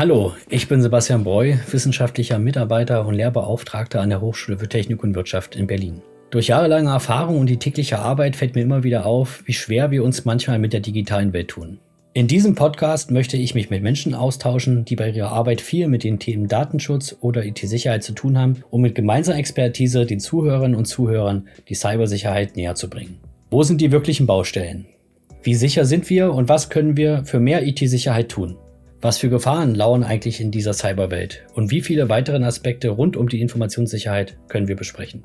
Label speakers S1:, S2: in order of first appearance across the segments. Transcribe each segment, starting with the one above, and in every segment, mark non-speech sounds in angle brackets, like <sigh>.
S1: Hallo, ich bin Sebastian Breu, wissenschaftlicher Mitarbeiter und Lehrbeauftragter an der Hochschule für Technik und Wirtschaft in Berlin. Durch jahrelange Erfahrung und die tägliche Arbeit fällt mir immer wieder auf, wie schwer wir uns manchmal mit der digitalen Welt tun. In diesem Podcast möchte ich mich mit Menschen austauschen, die bei ihrer Arbeit viel mit den Themen Datenschutz oder IT-Sicherheit zu tun haben, um mit gemeinsamer Expertise den Zuhörerinnen und Zuhörern die Cybersicherheit näher zu bringen. Wo sind die wirklichen Baustellen? Wie sicher sind wir und was können wir für mehr IT-Sicherheit tun? Was für Gefahren lauern eigentlich in dieser Cyberwelt und wie viele weitere Aspekte rund um die Informationssicherheit können wir besprechen?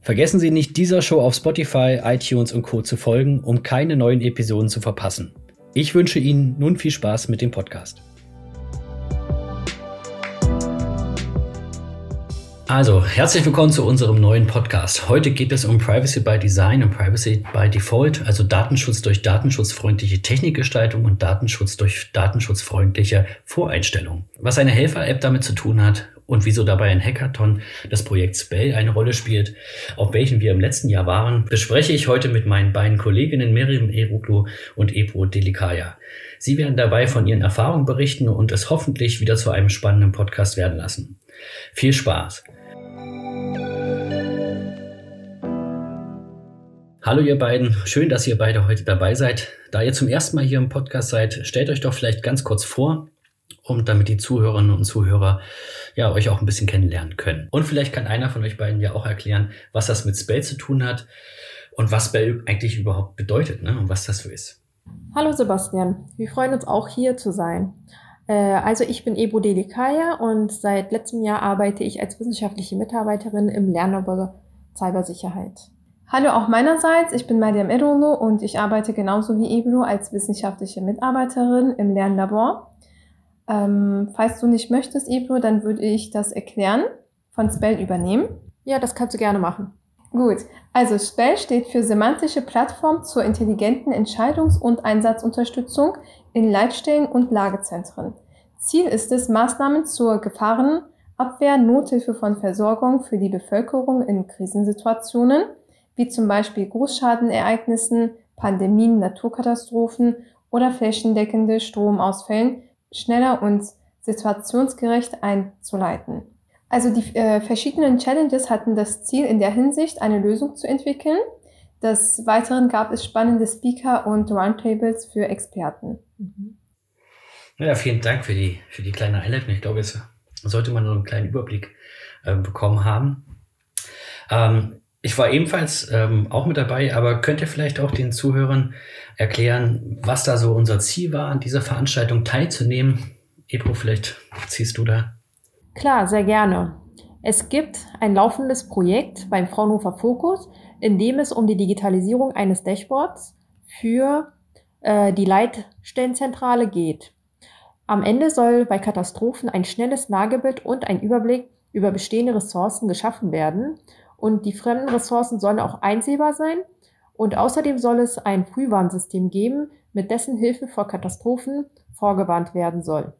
S1: Vergessen Sie nicht, dieser Show auf Spotify, iTunes und Co. zu folgen, um keine neuen Episoden zu verpassen. Ich wünsche Ihnen nun viel Spaß mit dem Podcast. Also, herzlich willkommen zu unserem neuen Podcast. Heute geht es um Privacy by Design und Privacy by Default, also Datenschutz durch datenschutzfreundliche Technikgestaltung und Datenschutz durch datenschutzfreundliche Voreinstellungen. Was eine Helfer-App damit zu tun hat und wieso dabei ein Hackathon des Projekts Spell eine Rolle spielt, auf welchen wir im letzten Jahr waren, bespreche ich heute mit meinen beiden Kolleginnen Miriam Eruglu und Ebro Delikaya. Sie werden dabei von ihren Erfahrungen berichten und es hoffentlich wieder zu einem spannenden Podcast werden lassen. Viel Spaß! Hallo ihr beiden, schön, dass ihr beide heute dabei seid. Da ihr zum ersten Mal hier im Podcast seid, stellt euch doch vielleicht ganz kurz vor, um damit die Zuhörerinnen und Zuhörer ja euch auch ein bisschen kennenlernen können. Und vielleicht kann einer von euch beiden ja auch erklären, was das mit Spell zu tun hat und was Spell eigentlich überhaupt bedeutet ne? und was das so ist.
S2: Hallo Sebastian, wir freuen uns auch hier zu sein. Äh, also ich bin Ebo Delikaya und seit letztem Jahr arbeite ich als wissenschaftliche Mitarbeiterin im Lernerbe Cybersicherheit.
S3: Hallo auch meinerseits, ich bin Mariam Erolo und ich arbeite genauso wie Ebro als wissenschaftliche Mitarbeiterin im Lernlabor. Ähm, falls du nicht möchtest, Ebro, dann würde ich das erklären, von Spell übernehmen.
S2: Ja, das kannst du gerne machen.
S3: Gut, also Spell steht für semantische Plattform zur intelligenten Entscheidungs- und Einsatzunterstützung in Leitstellen und Lagezentren. Ziel ist es, Maßnahmen zur Gefahrenabwehr, Nothilfe von Versorgung für die Bevölkerung in Krisensituationen – wie zum Beispiel Großschadenereignissen, Pandemien, Naturkatastrophen oder flächendeckende Stromausfällen schneller und situationsgerecht einzuleiten. Also die äh, verschiedenen Challenges hatten das Ziel, in der Hinsicht eine Lösung zu entwickeln. Des Weiteren gab es spannende Speaker und Roundtables für Experten. Mhm.
S1: Ja, vielen Dank für die, für die kleine Einleitung. Ich glaube, jetzt sollte man so einen kleinen Überblick äh, bekommen haben. Ähm, ich war ebenfalls ähm, auch mit dabei, aber könnt ihr vielleicht auch den Zuhörern erklären, was da so unser Ziel war, an dieser Veranstaltung teilzunehmen? Ebro, vielleicht ziehst du da.
S2: Klar, sehr gerne. Es gibt ein laufendes Projekt beim Fraunhofer Fokus, in dem es um die Digitalisierung eines Dashboards für äh, die Leitstellenzentrale geht. Am Ende soll bei Katastrophen ein schnelles Lagebild und ein Überblick über bestehende Ressourcen geschaffen werden und die fremden Ressourcen sollen auch einsehbar sein. Und außerdem soll es ein Frühwarnsystem geben, mit dessen Hilfe vor Katastrophen vorgewarnt werden soll.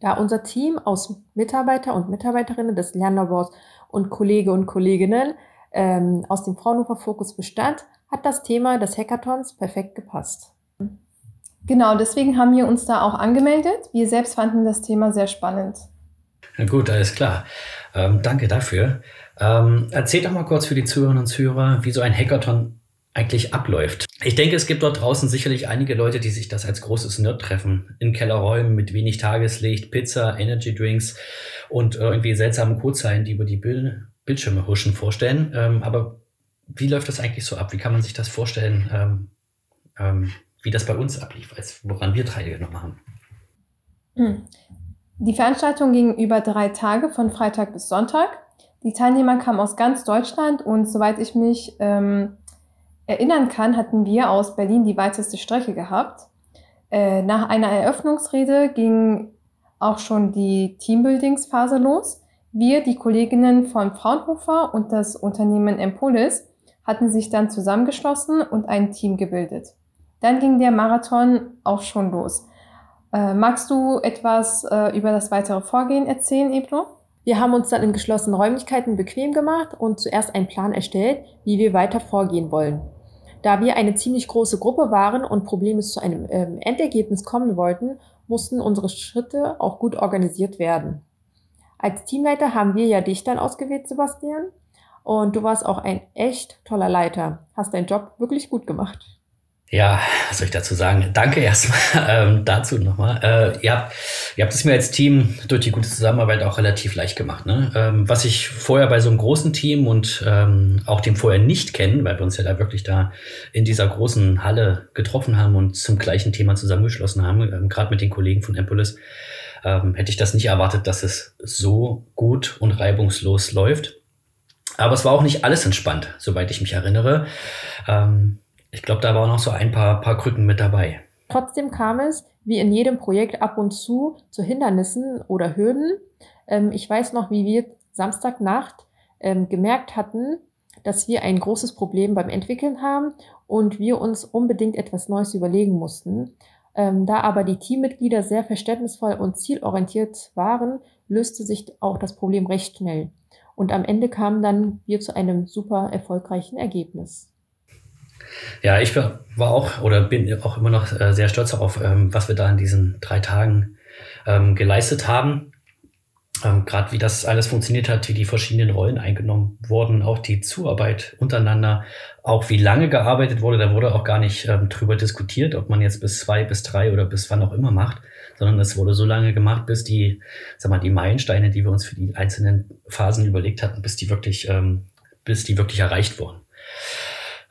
S2: Da unser Team aus Mitarbeiter und Mitarbeiterinnen des Lernlabors und Kollege und Kolleginnen ähm, aus dem Fraunhofer Fokus bestand, hat das Thema des Hackathons perfekt gepasst.
S3: Genau, deswegen haben wir uns da auch angemeldet. Wir selbst fanden das Thema sehr spannend.
S1: Na gut, alles klar. Ähm, danke dafür. Ähm, erzählt doch mal kurz für die Zuhörerinnen und Zuhörer, wie so ein Hackathon eigentlich abläuft. Ich denke, es gibt dort draußen sicherlich einige Leute, die sich das als großes Nerd-Treffen in Kellerräumen mit wenig Tageslicht, Pizza, Energy Drinks und irgendwie seltsamen Codezeilen, die über die Bild Bildschirme huschen, vorstellen. Ähm, aber wie läuft das eigentlich so ab? Wie kann man sich das vorstellen, ähm, ähm, wie das bei uns ablief, als woran wir teilgenommen haben?
S3: Die Veranstaltung ging über drei Tage von Freitag bis Sonntag. Die Teilnehmer kamen aus ganz Deutschland und soweit ich mich ähm, erinnern kann, hatten wir aus Berlin die weiteste Strecke gehabt. Äh, nach einer Eröffnungsrede ging auch schon die Teambuildingsphase los. Wir, die Kolleginnen von Fraunhofer und das Unternehmen Empolis, hatten sich dann zusammengeschlossen und ein Team gebildet. Dann ging der Marathon auch schon los. Äh, magst du etwas äh, über das weitere Vorgehen erzählen, Ebro?
S2: Wir haben uns dann in geschlossenen Räumlichkeiten bequem gemacht und zuerst einen Plan erstellt, wie wir weiter vorgehen wollen. Da wir eine ziemlich große Gruppe waren und problemlos zu einem ähm, Endergebnis kommen wollten, mussten unsere Schritte auch gut organisiert werden. Als Teamleiter haben wir ja dich dann ausgewählt, Sebastian. Und du warst auch ein echt toller Leiter. Hast deinen Job wirklich gut gemacht.
S1: Ja, was soll ich dazu sagen? Danke erstmal <laughs> ähm, dazu nochmal. Äh, ihr, habt, ihr habt es mir als Team durch die gute Zusammenarbeit auch relativ leicht gemacht. Ne? Ähm, was ich vorher bei so einem großen Team und ähm, auch dem vorher nicht kennen, weil wir uns ja da wirklich da in dieser großen Halle getroffen haben und zum gleichen Thema zusammengeschlossen haben, ähm, gerade mit den Kollegen von Empolis, ähm, hätte ich das nicht erwartet, dass es so gut und reibungslos läuft. Aber es war auch nicht alles entspannt, soweit ich mich erinnere. Ähm, ich glaube, da waren noch so ein paar, paar Krücken mit dabei.
S2: Trotzdem kam es, wie in jedem Projekt, ab und zu zu Hindernissen oder Hürden. Ähm, ich weiß noch, wie wir Samstagnacht ähm, gemerkt hatten, dass wir ein großes Problem beim Entwickeln haben und wir uns unbedingt etwas Neues überlegen mussten. Ähm, da aber die Teammitglieder sehr verständnisvoll und zielorientiert waren, löste sich auch das Problem recht schnell. Und am Ende kamen dann wir zu einem super erfolgreichen Ergebnis.
S1: Ja, ich war auch oder bin auch immer noch äh, sehr stolz darauf, ähm, was wir da in diesen drei Tagen ähm, geleistet haben. Ähm, Gerade wie das alles funktioniert hat, wie die verschiedenen Rollen eingenommen wurden, auch die Zuarbeit untereinander, auch wie lange gearbeitet wurde. Da wurde auch gar nicht drüber diskutiert, ob man jetzt bis zwei, bis drei oder bis wann auch immer macht, sondern es wurde so lange gemacht, bis die, sag mal, die Meilensteine, die wir uns für die einzelnen Phasen überlegt hatten, bis die wirklich, bis die wirklich erreicht wurden.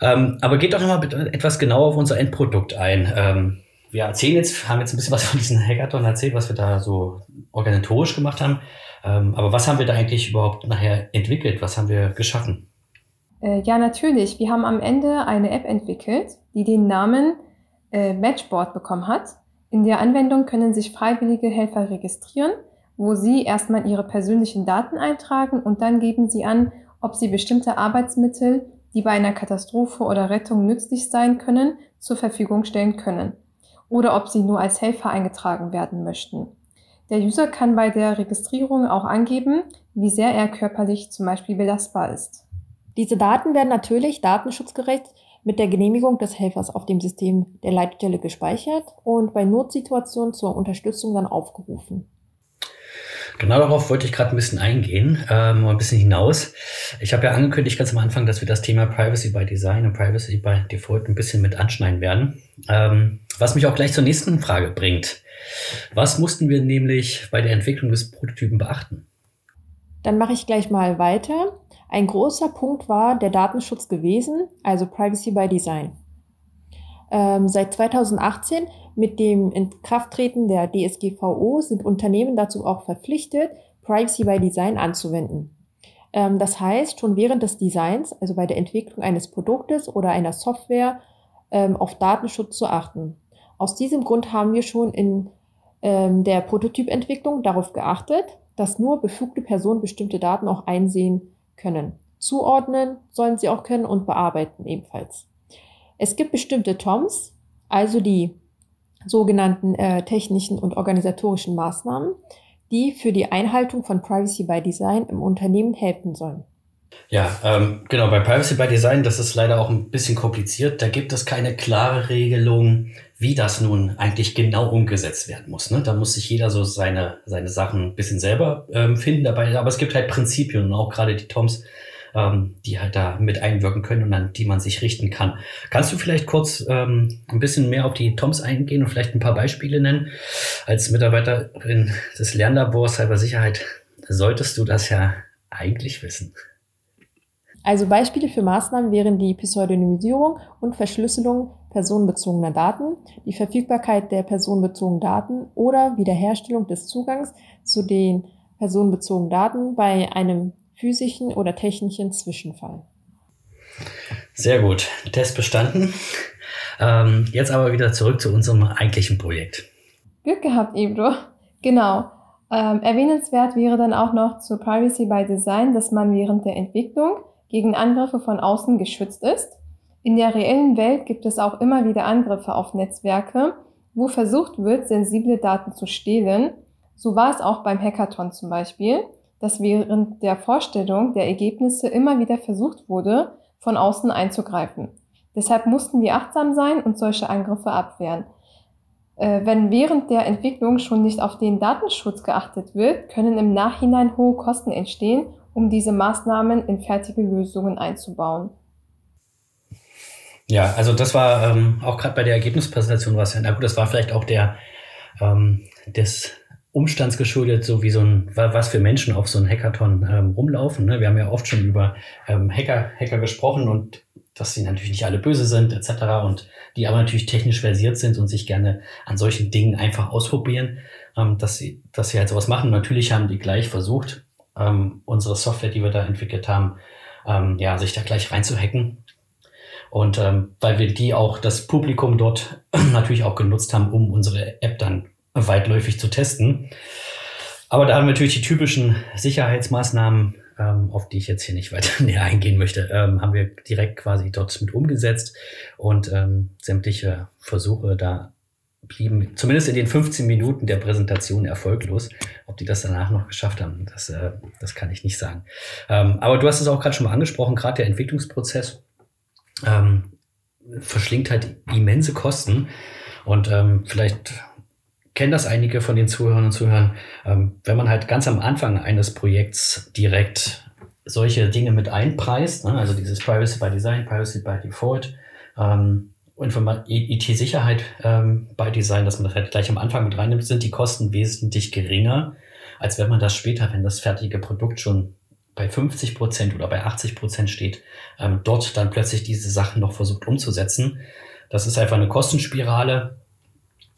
S1: Ähm, aber geht doch nochmal etwas genauer auf unser Endprodukt ein. Ähm, wir erzählen jetzt, haben jetzt ein bisschen was von diesem Hackathon erzählt, was wir da so organisatorisch gemacht haben. Ähm, aber was haben wir da eigentlich überhaupt nachher entwickelt? Was haben wir geschaffen?
S3: Äh, ja, natürlich. Wir haben am Ende eine App entwickelt, die den Namen äh, Matchboard bekommen hat. In der Anwendung können sich freiwillige Helfer registrieren, wo sie erstmal ihre persönlichen Daten eintragen und dann geben sie an, ob sie bestimmte Arbeitsmittel die bei einer Katastrophe oder Rettung nützlich sein können, zur Verfügung stellen können oder ob sie nur als Helfer eingetragen werden möchten. Der User kann bei der Registrierung auch angeben, wie sehr er körperlich zum Beispiel belastbar ist.
S2: Diese Daten werden natürlich datenschutzgerecht mit der Genehmigung des Helfers auf dem System der Leitstelle gespeichert und bei Notsituationen zur Unterstützung dann aufgerufen.
S1: Genau darauf wollte ich gerade ein bisschen eingehen, ähm, ein bisschen hinaus. Ich habe ja angekündigt ganz am Anfang, dass wir das Thema Privacy by Design und Privacy by Default ein bisschen mit anschneiden werden. Ähm, was mich auch gleich zur nächsten Frage bringt. Was mussten wir nämlich bei der Entwicklung des Prototypen beachten?
S2: Dann mache ich gleich mal weiter. Ein großer Punkt war der Datenschutz gewesen, also Privacy by Design. Ähm, seit 2018 mit dem Inkrafttreten der DSGVO sind Unternehmen dazu auch verpflichtet, Privacy by Design anzuwenden. Ähm, das heißt, schon während des Designs, also bei der Entwicklung eines Produktes oder einer Software, ähm, auf Datenschutz zu achten. Aus diesem Grund haben wir schon in ähm, der Prototypentwicklung darauf geachtet, dass nur befugte Personen bestimmte Daten auch einsehen können. Zuordnen sollen sie auch können und bearbeiten ebenfalls. Es gibt bestimmte TOMs, also die sogenannten äh, technischen und organisatorischen Maßnahmen, die für die Einhaltung von Privacy by Design im Unternehmen helfen sollen.
S1: Ja, ähm, genau, bei Privacy by Design, das ist leider auch ein bisschen kompliziert. Da gibt es keine klare Regelung, wie das nun eigentlich genau umgesetzt werden muss. Ne? Da muss sich jeder so seine, seine Sachen ein bisschen selber ähm, finden dabei. Aber es gibt halt Prinzipien und auch gerade die TOMs ähm, die halt da mit einwirken können und an die man sich richten kann. Kannst du vielleicht kurz ähm, ein bisschen mehr auf die TOMs eingehen und vielleicht ein paar Beispiele nennen? Als Mitarbeiterin des Lernlabors Cybersicherheit solltest du das ja eigentlich wissen.
S2: Also Beispiele für Maßnahmen wären die Pseudonymisierung und Verschlüsselung personenbezogener Daten, die Verfügbarkeit der personenbezogenen Daten oder Wiederherstellung des Zugangs zu den personenbezogenen Daten bei einem physischen oder technischen Zwischenfall.
S1: Sehr gut, Test bestanden. Ähm, jetzt aber wieder zurück zu unserem eigentlichen Projekt.
S3: Glück gehabt, Ebro. Genau. Ähm, erwähnenswert wäre dann auch noch zur Privacy by Design, dass man während der Entwicklung gegen Angriffe von außen geschützt ist. In der reellen Welt gibt es auch immer wieder Angriffe auf Netzwerke, wo versucht wird, sensible Daten zu stehlen. So war es auch beim Hackathon zum Beispiel dass während der Vorstellung der Ergebnisse immer wieder versucht wurde, von außen einzugreifen. Deshalb mussten wir achtsam sein und solche Angriffe abwehren. Äh, wenn während der Entwicklung schon nicht auf den Datenschutz geachtet wird, können im Nachhinein hohe Kosten entstehen, um diese Maßnahmen in fertige Lösungen einzubauen.
S1: Ja, also das war ähm, auch gerade bei der Ergebnispräsentation was na gut, das war vielleicht auch der ähm, des Umstands geschuldet, so wie so ein, was für Menschen auf so einem Hackathon ähm, rumlaufen. Ne? Wir haben ja oft schon über ähm, Hacker, Hacker gesprochen und dass sie natürlich nicht alle böse sind, etc. und die aber natürlich technisch versiert sind und sich gerne an solchen Dingen einfach ausprobieren, ähm, dass sie, dass sie halt sowas machen. Natürlich haben die gleich versucht, ähm, unsere Software, die wir da entwickelt haben, ähm, ja, sich da gleich reinzuhacken. Und ähm, weil wir die auch das Publikum dort <clears throat> natürlich auch genutzt haben, um unsere App dann weitläufig zu testen. Aber da haben wir natürlich die typischen Sicherheitsmaßnahmen ähm, auf die ich jetzt hier nicht weiter <laughs> näher eingehen möchte, ähm, haben wir direkt quasi dort mit umgesetzt und ähm, sämtliche Versuche da blieben zumindest in den 15 Minuten der Präsentation erfolglos. Ob die das danach noch geschafft haben, das, äh, das kann ich nicht sagen. Ähm, aber du hast es auch gerade schon mal angesprochen, gerade der Entwicklungsprozess ähm, verschlingt halt immense Kosten. Und ähm, vielleicht kennen das einige von den Zuhörern und Zuhörern, ähm, wenn man halt ganz am Anfang eines Projekts direkt solche Dinge mit einpreist, ne, also dieses Privacy by Design, Privacy by Default, ähm, IT-Sicherheit ähm, by Design, dass man das halt gleich am Anfang mit reinnimmt, sind die Kosten wesentlich geringer, als wenn man das später, wenn das fertige Produkt schon bei 50 Prozent oder bei 80 Prozent steht, ähm, dort dann plötzlich diese Sachen noch versucht umzusetzen. Das ist einfach eine Kostenspirale,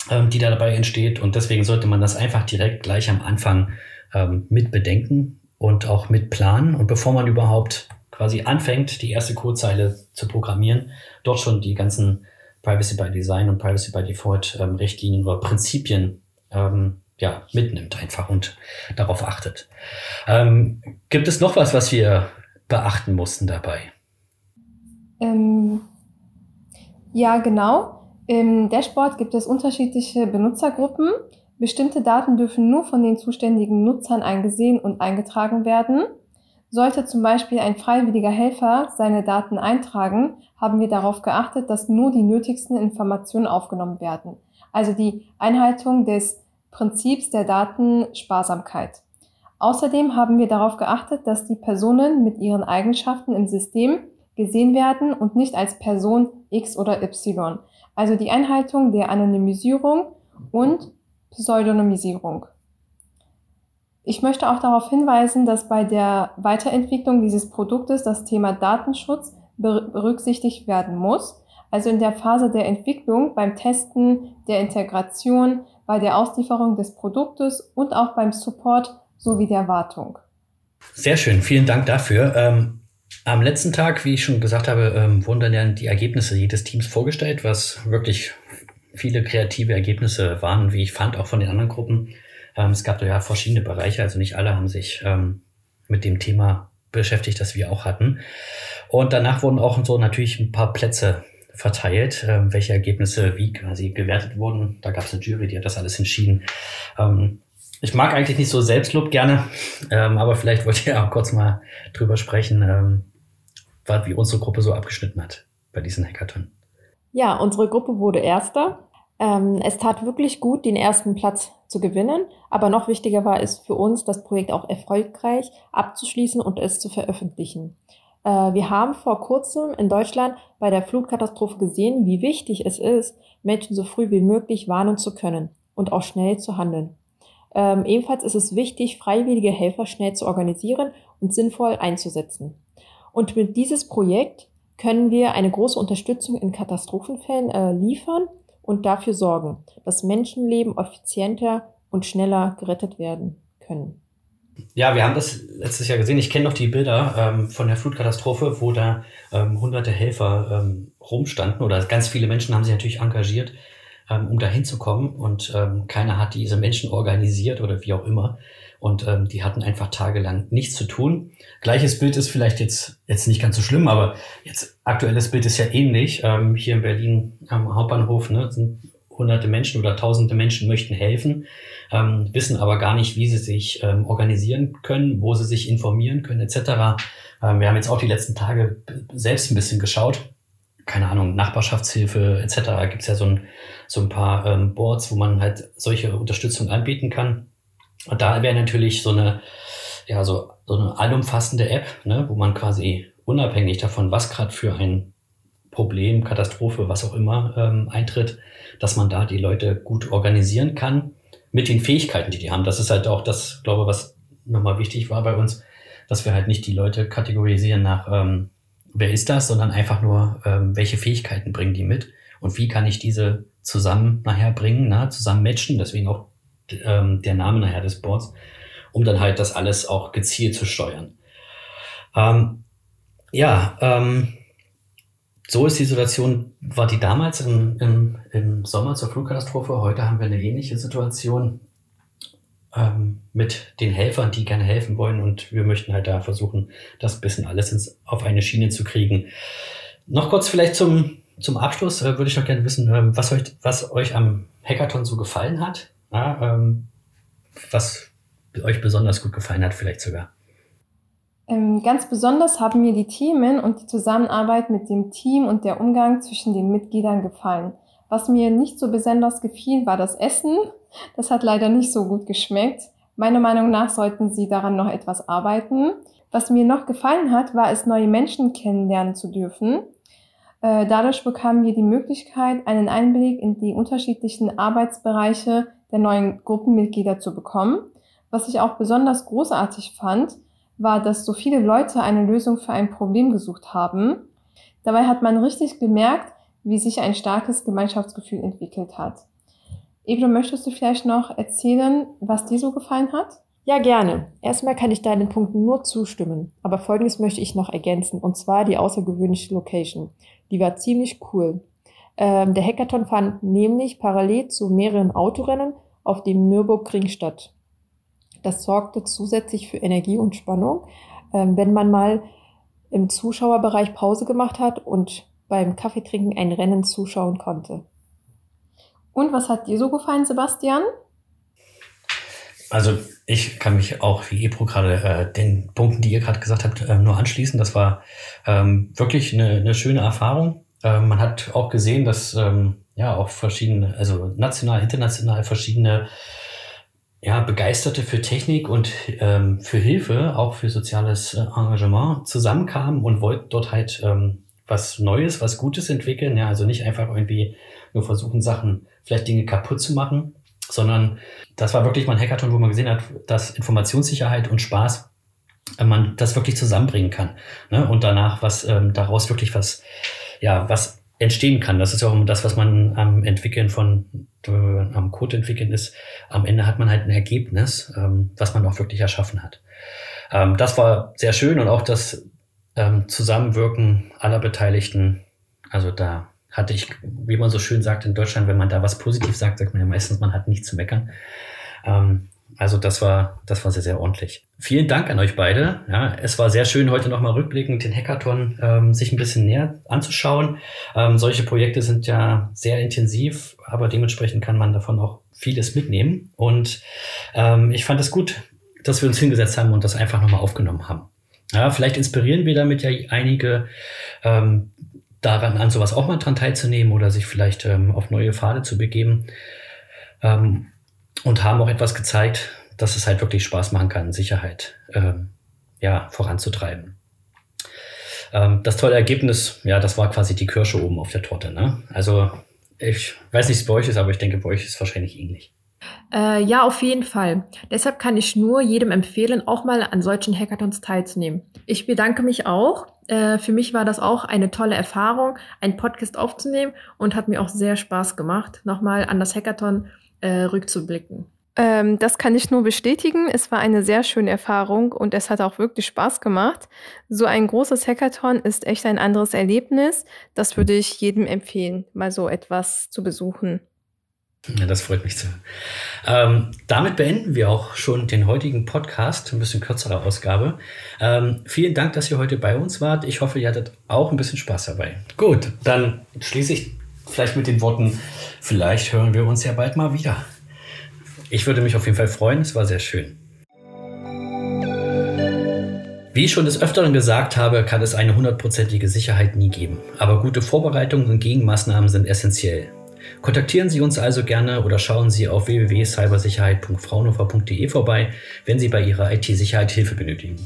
S1: ähm, die da dabei entsteht. Und deswegen sollte man das einfach direkt gleich am Anfang ähm, mit bedenken und auch mit planen. Und bevor man überhaupt quasi anfängt, die erste Codezeile zu programmieren, dort schon die ganzen Privacy by Design und Privacy by Default ähm, Richtlinien oder Prinzipien ähm, ja, mitnimmt einfach und darauf achtet. Ähm, gibt es noch was, was wir beachten mussten dabei?
S3: Ähm, ja, genau. Im Dashboard gibt es unterschiedliche Benutzergruppen. Bestimmte Daten dürfen nur von den zuständigen Nutzern eingesehen und eingetragen werden. Sollte zum Beispiel ein freiwilliger Helfer seine Daten eintragen, haben wir darauf geachtet, dass nur die nötigsten Informationen aufgenommen werden. Also die Einhaltung des Prinzips der Datensparsamkeit. Außerdem haben wir darauf geachtet, dass die Personen mit ihren Eigenschaften im System gesehen werden und nicht als Person X oder Y also die Einhaltung der Anonymisierung und Pseudonymisierung. Ich möchte auch darauf hinweisen, dass bei der Weiterentwicklung dieses Produktes das Thema Datenschutz berücksichtigt werden muss. Also in der Phase der Entwicklung, beim Testen, der Integration, bei der Auslieferung des Produktes und auch beim Support sowie der Wartung.
S1: Sehr schön, vielen Dank dafür. Ähm am letzten Tag, wie ich schon gesagt habe, ähm, wurden dann ja die Ergebnisse jedes Teams vorgestellt, was wirklich viele kreative Ergebnisse waren, wie ich fand, auch von den anderen Gruppen. Ähm, es gab ja verschiedene Bereiche, also nicht alle haben sich ähm, mit dem Thema beschäftigt, das wir auch hatten. Und danach wurden auch so natürlich ein paar Plätze verteilt, äh, welche Ergebnisse wie quasi gewertet wurden. Da gab es eine Jury, die hat das alles entschieden. Ähm, ich mag eigentlich nicht so Selbstlob gerne, ähm, aber vielleicht wollt ihr auch kurz mal drüber sprechen, ähm, wie unsere Gruppe so abgeschnitten hat bei diesem Hackathon.
S2: Ja, unsere Gruppe wurde Erster. Ähm, es tat wirklich gut, den ersten Platz zu gewinnen, aber noch wichtiger war es für uns, das Projekt auch erfolgreich abzuschließen und es zu veröffentlichen. Äh, wir haben vor kurzem in Deutschland bei der Flutkatastrophe gesehen, wie wichtig es ist, Menschen so früh wie möglich warnen zu können und auch schnell zu handeln. Ähm, ebenfalls ist es wichtig, freiwillige Helfer schnell zu organisieren und sinnvoll einzusetzen. Und mit dieses Projekt können wir eine große Unterstützung in Katastrophenfällen äh, liefern und dafür sorgen, dass Menschenleben effizienter und schneller gerettet werden können.
S1: Ja, wir haben das letztes Jahr gesehen. Ich kenne noch die Bilder ähm, von der Flutkatastrophe, wo da ähm, hunderte Helfer ähm, rumstanden oder ganz viele Menschen haben sich natürlich engagiert ähm, um da hinzukommen. Und ähm, keiner hat diese Menschen organisiert oder wie auch immer. Und ähm, die hatten einfach tagelang nichts zu tun. Gleiches Bild ist vielleicht jetzt, jetzt nicht ganz so schlimm, aber jetzt aktuelles Bild ist ja ähnlich. Ähm, hier in Berlin am Hauptbahnhof ne, sind hunderte Menschen oder tausende Menschen möchten helfen, ähm, wissen aber gar nicht, wie sie sich ähm, organisieren können, wo sie sich informieren können, etc. Ähm, wir haben jetzt auch die letzten Tage selbst ein bisschen geschaut keine Ahnung, Nachbarschaftshilfe etc. gibt es ja so ein, so ein paar ähm, Boards, wo man halt solche Unterstützung anbieten kann. Und da wäre natürlich so eine, ja, so, so eine allumfassende App, ne, wo man quasi unabhängig davon, was gerade für ein Problem, Katastrophe, was auch immer ähm, eintritt, dass man da die Leute gut organisieren kann mit den Fähigkeiten, die die haben. Das ist halt auch das, glaube ich, was nochmal wichtig war bei uns, dass wir halt nicht die Leute kategorisieren nach, ähm, wer ist das, sondern einfach nur, ähm, welche Fähigkeiten bringen die mit und wie kann ich diese zusammen nachher bringen, na, zusammen matchen, deswegen auch ähm, der Name nachher des Boards, um dann halt das alles auch gezielt zu steuern. Ähm, ja, ähm, so ist die Situation, war die damals im, im, im Sommer zur Flugkatastrophe. Heute haben wir eine ähnliche Situation ähm, mit den Helfern, die gerne helfen wollen. Und wir möchten halt da versuchen, das bisschen alles ins, auf eine Schiene zu kriegen. Noch kurz vielleicht zum, zum Abschluss äh, würde ich noch gerne wissen, ähm, was, euch, was euch am Hackathon so gefallen hat. Ja, ähm, was euch besonders gut gefallen hat, vielleicht sogar.
S3: Ähm, ganz besonders haben mir die Themen und die Zusammenarbeit mit dem Team und der Umgang zwischen den Mitgliedern gefallen. Was mir nicht so besonders gefiel, war das Essen. Das hat leider nicht so gut geschmeckt. Meiner Meinung nach sollten sie daran noch etwas arbeiten. Was mir noch gefallen hat, war es, neue Menschen kennenlernen zu dürfen. Äh, dadurch bekamen wir die Möglichkeit, einen Einblick in die unterschiedlichen Arbeitsbereiche der neuen Gruppenmitglieder zu bekommen. Was ich auch besonders großartig fand, war, dass so viele Leute eine Lösung für ein Problem gesucht haben. Dabei hat man richtig gemerkt, wie sich ein starkes Gemeinschaftsgefühl entwickelt hat. Ebro, möchtest du vielleicht noch erzählen, was dir so gefallen hat?
S2: Ja, gerne. Erstmal kann ich deinen Punkten nur zustimmen, aber Folgendes möchte ich noch ergänzen, und zwar die außergewöhnliche Location. Die war ziemlich cool. Ähm, der Hackathon fand nämlich parallel zu mehreren Autorennen auf dem Nürburgring statt. Das sorgte zusätzlich für Energie und Spannung, ähm, wenn man mal im Zuschauerbereich Pause gemacht hat und beim Kaffeetrinken ein Rennen zuschauen konnte.
S3: Und was hat dir so gefallen, Sebastian?
S1: Also ich kann mich auch wie Ebro gerade äh, den Punkten, die ihr gerade gesagt habt, äh, nur anschließen. Das war ähm, wirklich eine, eine schöne Erfahrung. Ähm, man hat auch gesehen, dass ähm, ja auch verschiedene, also national, international verschiedene ja, Begeisterte für Technik und ähm, für Hilfe, auch für soziales äh, Engagement zusammenkamen und wollten dort halt ähm, was Neues, was Gutes entwickeln. Ja, also nicht einfach irgendwie nur versuchen, Sachen, vielleicht Dinge kaputt zu machen, sondern das war wirklich mal ein Hackathon, wo man gesehen hat, dass Informationssicherheit und Spaß äh, man das wirklich zusammenbringen kann. Ne? Und danach was ähm, daraus wirklich was, ja, was entstehen kann. Das ist ja auch das, was man am Entwickeln von, äh, am Code entwickeln ist. Am Ende hat man halt ein Ergebnis, ähm, was man auch wirklich erschaffen hat. Ähm, das war sehr schön und auch das ähm, Zusammenwirken aller Beteiligten. Also da hatte ich, wie man so schön sagt in Deutschland, wenn man da was positiv sagt, sagt man ja meistens, man hat nichts zu meckern. Ähm, also das war, das war sehr, sehr ordentlich. Vielen Dank an euch beide. Ja, es war sehr schön, heute nochmal rückblickend den Hackathon ähm, sich ein bisschen näher anzuschauen. Ähm, solche Projekte sind ja sehr intensiv, aber dementsprechend kann man davon auch vieles mitnehmen. Und ähm, ich fand es gut, dass wir uns hingesetzt haben und das einfach nochmal aufgenommen haben. Ja, vielleicht inspirieren wir damit ja einige ähm, daran, an sowas auch mal dran teilzunehmen oder sich vielleicht ähm, auf neue Pfade zu begeben. Ähm, und haben auch etwas gezeigt, dass es halt wirklich Spaß machen kann, Sicherheit ähm, ja, voranzutreiben. Ähm, das tolle Ergebnis, ja, das war quasi die Kirsche oben auf der Torte. Ne? Also ich weiß nicht, wie es bei euch ist, aber ich denke, bei euch ist es wahrscheinlich ähnlich.
S2: Äh, ja, auf jeden Fall. Deshalb kann ich nur jedem empfehlen, auch mal an solchen Hackathons teilzunehmen. Ich bedanke mich auch. Äh, für mich war das auch eine tolle Erfahrung, einen Podcast aufzunehmen und hat mir auch sehr Spaß gemacht, nochmal an das Hackathon äh, rückzublicken.
S3: Ähm, das kann ich nur bestätigen. Es war eine sehr schöne Erfahrung und es hat auch wirklich Spaß gemacht. So ein großes Hackathon ist echt ein anderes Erlebnis. Das würde ich jedem empfehlen, mal so etwas zu besuchen.
S1: Ja, das freut mich zu. Ähm, damit beenden wir auch schon den heutigen Podcast, ein bisschen kürzere Ausgabe. Ähm, vielen Dank, dass ihr heute bei uns wart. Ich hoffe, ihr hattet auch ein bisschen Spaß dabei. Gut, dann schließe ich vielleicht mit den Worten, vielleicht hören wir uns ja bald mal wieder. Ich würde mich auf jeden Fall freuen, es war sehr schön. Wie ich schon des Öfteren gesagt habe, kann es eine hundertprozentige Sicherheit nie geben. Aber gute Vorbereitungen und Gegenmaßnahmen sind essentiell. Kontaktieren Sie uns also gerne oder schauen Sie auf www.cybersicherheit.fraunhofer.de vorbei, wenn Sie bei Ihrer IT-Sicherheit Hilfe benötigen.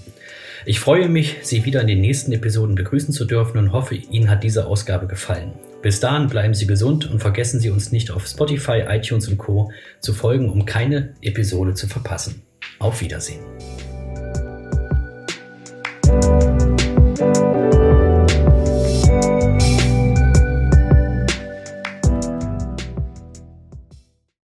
S1: Ich freue mich, Sie wieder in den nächsten Episoden begrüßen zu dürfen und hoffe, Ihnen hat diese Ausgabe gefallen. Bis dahin bleiben Sie gesund und vergessen Sie uns nicht auf Spotify, iTunes und Co. zu folgen, um keine Episode zu verpassen. Auf Wiedersehen.